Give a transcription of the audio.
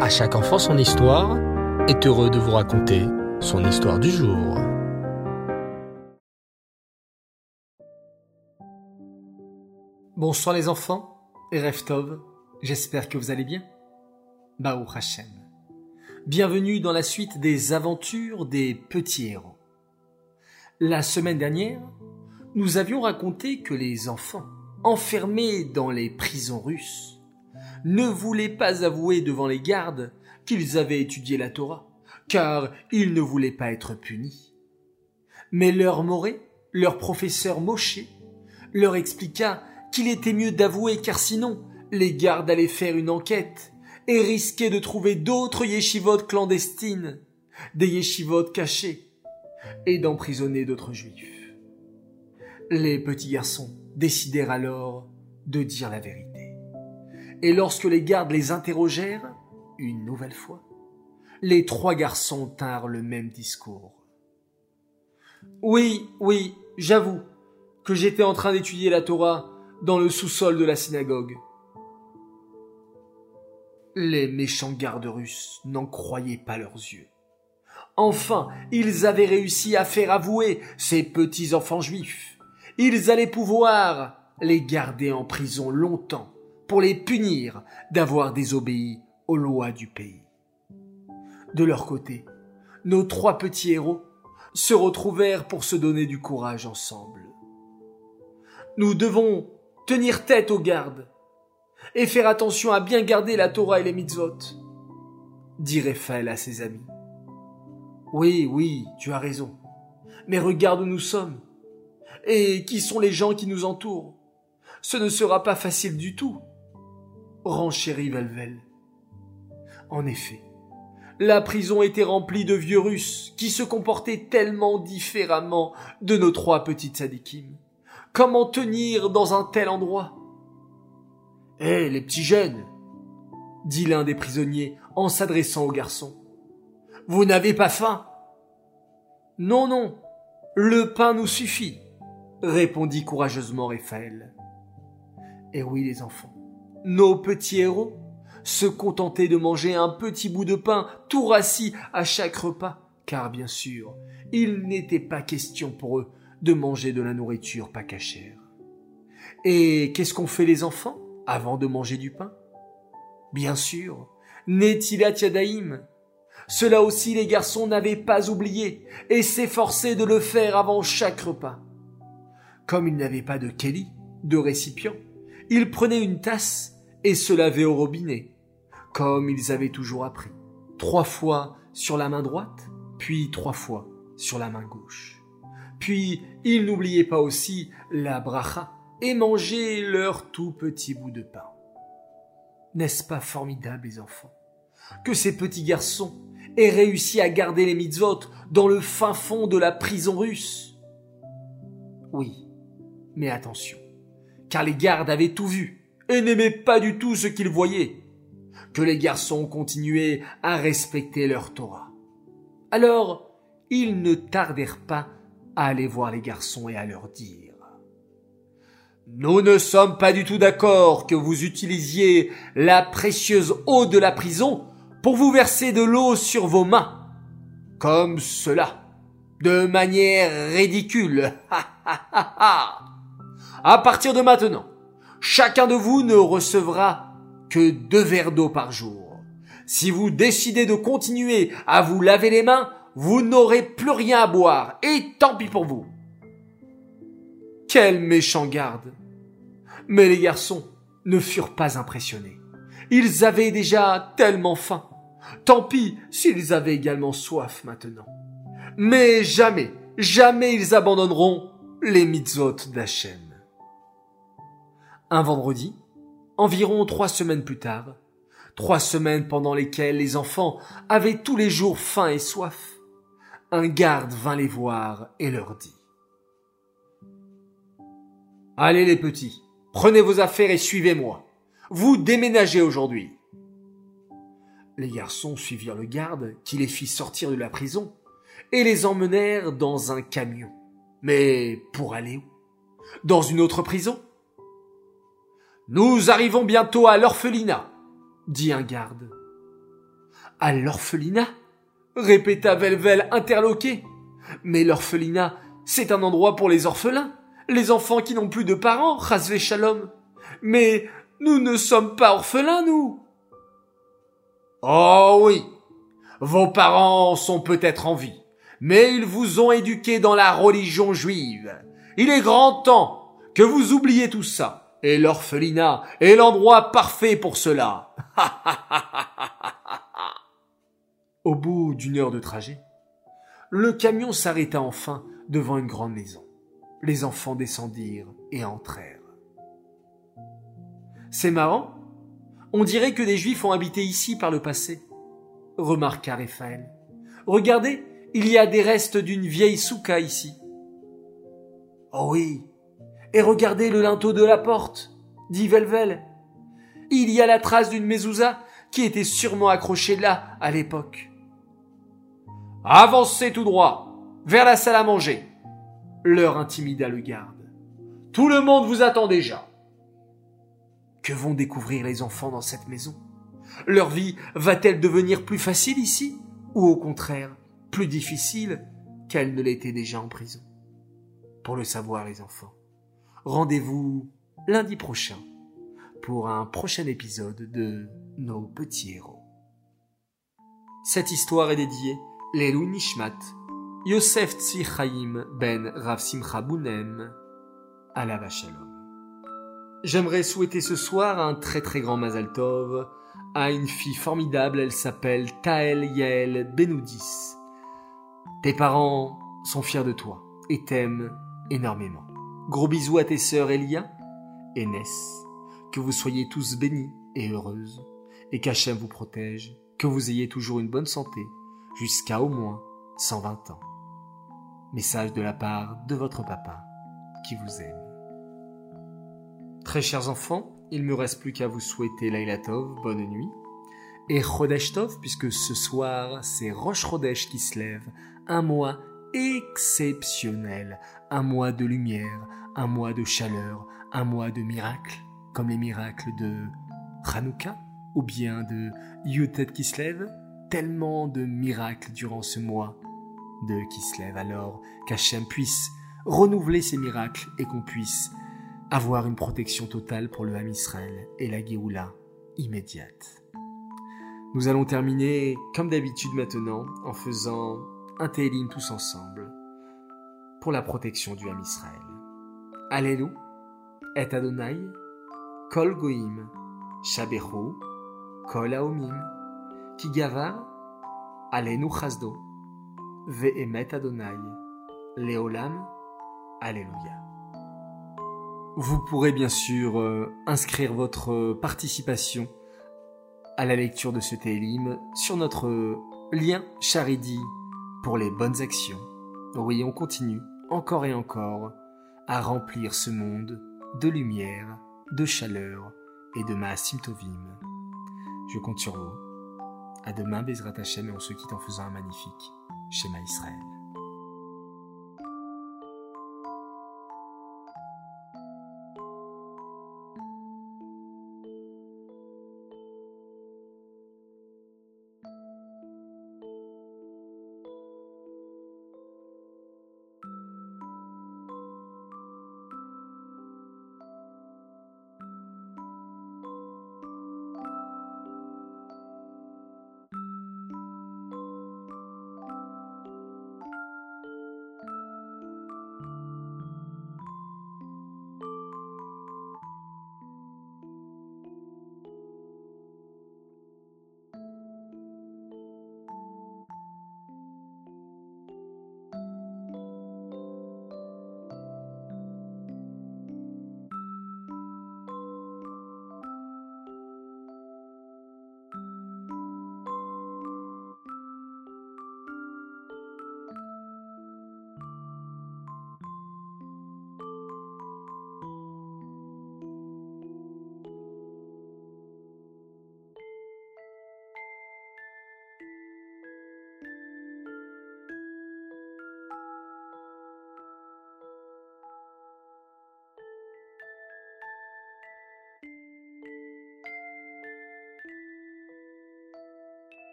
À chaque enfant son histoire est heureux de vous raconter son histoire du jour. Bonsoir les enfants et Reftov, j'espère que vous allez bien. Baou Hashem. Bienvenue dans la suite des aventures des petits héros. La semaine dernière, nous avions raconté que les enfants, enfermés dans les prisons russes, ne voulaient pas avouer devant les gardes qu'ils avaient étudié la Torah, car ils ne voulaient pas être punis. Mais leur Moré, leur professeur Moshe, leur expliqua qu'il était mieux d'avouer car sinon les gardes allaient faire une enquête et risquaient de trouver d'autres yeshivotes clandestines, des yeshivotes cachés, et d'emprisonner d'autres juifs. Les petits garçons décidèrent alors de dire la vérité. Et lorsque les gardes les interrogèrent, une nouvelle fois, les trois garçons tinrent le même discours. Oui, oui, j'avoue que j'étais en train d'étudier la Torah dans le sous-sol de la synagogue. Les méchants gardes russes n'en croyaient pas leurs yeux. Enfin, ils avaient réussi à faire avouer ces petits enfants juifs. Ils allaient pouvoir les garder en prison longtemps pour les punir d'avoir désobéi aux lois du pays. De leur côté, nos trois petits héros se retrouvèrent pour se donner du courage ensemble. Nous devons tenir tête aux gardes et faire attention à bien garder la Torah et les mitzvot, dit Raphaël à ses amis. Oui, oui, tu as raison. Mais regarde où nous sommes. Et qui sont les gens qui nous entourent. Ce ne sera pas facile du tout. Renchérit Velvel. En effet, la prison était remplie de vieux Russes qui se comportaient tellement différemment de nos trois petites sadikim. Comment tenir dans un tel endroit? Hé, les petits jeunes dit l'un des prisonniers en s'adressant au garçon. Vous n'avez pas faim? Non, non, le pain nous suffit, répondit courageusement Raphaël. Et oui, les enfants, nos petits héros se contentaient de manger un petit bout de pain tout rassis à chaque repas, car bien sûr, il n'était pas question pour eux de manger de la nourriture pas cachère. Et qu'est-ce qu'ont fait les enfants avant de manger du pain? Bien sûr, Netilat Yadaïm. Cela aussi les garçons n'avaient pas oublié et s'efforçaient de le faire avant chaque repas. Comme ils n'avaient pas de kelly, de récipient, ils prenaient une tasse et se lavaient au robinet, comme ils avaient toujours appris. Trois fois sur la main droite, puis trois fois sur la main gauche. Puis ils n'oubliaient pas aussi la bracha, et manger leur tout petit bout de pain. N'est-ce pas formidable, les enfants, que ces petits garçons aient réussi à garder les mitzvot dans le fin fond de la prison russe? Oui, mais attention, car les gardes avaient tout vu et n'aimaient pas du tout ce qu'ils voyaient, que les garçons continuaient à respecter leur Torah. Alors, ils ne tardèrent pas à aller voir les garçons et à leur dire nous ne sommes pas du tout d'accord que vous utilisiez la précieuse eau de la prison pour vous verser de l'eau sur vos mains. Comme cela. De manière ridicule. à partir de maintenant, chacun de vous ne recevra que deux verres d'eau par jour. Si vous décidez de continuer à vous laver les mains, vous n'aurez plus rien à boire, et tant pis pour vous. Quel méchant garde. Mais les garçons ne furent pas impressionnés. Ils avaient déjà tellement faim. Tant pis s'ils avaient également soif maintenant. Mais jamais, jamais ils abandonneront les mitzvot d'Hachem. Un vendredi, environ trois semaines plus tard, trois semaines pendant lesquelles les enfants avaient tous les jours faim et soif, un garde vint les voir et leur dit Allez les petits, prenez vos affaires et suivez-moi. Vous déménagez aujourd'hui. Les garçons suivirent le garde qui les fit sortir de la prison et les emmenèrent dans un camion. Mais pour aller où? Dans une autre prison? Nous arrivons bientôt à l'orphelinat, dit un garde. À l'orphelinat? répéta Velvel interloqué. Mais l'orphelinat, c'est un endroit pour les orphelins, les enfants qui n'ont plus de parents, Rasvé Shalom. Mais nous ne sommes pas orphelins, nous. Oh oui, vos parents sont peut-être en vie, mais ils vous ont éduqué dans la religion juive. Il est grand temps que vous oubliez tout ça. Et l'orphelinat est l'endroit parfait pour cela. Au bout d'une heure de trajet, le camion s'arrêta enfin devant une grande maison. Les enfants descendirent et entrèrent. C'est marrant. On dirait que des juifs ont habité ici par le passé, remarqua Raphaël. Regardez, il y a des restes d'une vieille souka ici. Oh oui. Et regardez le linteau de la porte, dit Velvel. Il y a la trace d'une mezouza qui était sûrement accrochée là à l'époque. Avancez tout droit, vers la salle à manger. Leur intimida le garde. Tout le monde vous attend déjà. Que vont découvrir les enfants dans cette maison? Leur vie va-t-elle devenir plus facile ici Ou au contraire, plus difficile qu'elle ne l'était déjà en prison? Pour le savoir les enfants, rendez-vous lundi prochain pour un prochain épisode de Nos petits héros. Cette histoire est dédiée Lelou Nishmat, Yosef Tzvi ben Rav Simcha Bounem, la Shalom. J'aimerais souhaiter ce soir un très très grand Mazal Tov à une fille formidable, elle s'appelle Tael Yael Benoudis. Tes parents sont fiers de toi et t'aiment énormément. Gros bisous à tes sœurs Elia et Ness. Que vous soyez tous bénis et heureuses et qu'Hachem vous protège, que vous ayez toujours une bonne santé jusqu'à au moins 120 ans. Message de la part de votre papa qui vous aime. Très chers enfants, il me reste plus qu'à vous souhaiter Laila Tov, bonne nuit, et Chodesh Tov, puisque ce soir c'est Roche Chodesh qui se lève, un mois exceptionnel, un mois de lumière, un mois de chaleur, un mois de miracles, comme les miracles de Hanouka ou bien de Yutet qui se lève, tellement de miracles durant ce mois de Kislev, alors qu'Hachem puisse renouveler ses miracles et qu'on puisse avoir une protection totale pour le Ham Israël et la Géoula immédiate. Nous allons terminer comme d'habitude maintenant en faisant un tous ensemble pour la protection du Ham Israël. Alléluia, et Adonai, Kol Goim, Shabechu, Kol Aomim, qui gava Alenu Chasdo, Ve'emet Adonai, Leolam, Alléluia. Vous pourrez bien sûr euh, inscrire votre participation à la lecture de ce Télim sur notre lien Charidi pour les bonnes actions. Oui, on continue encore et encore à remplir ce monde de lumière, de chaleur et de Maasim Tovim. Je compte sur vous. À demain, Bezrat Hashem, et on se quitte en faisant un magnifique schéma Israël.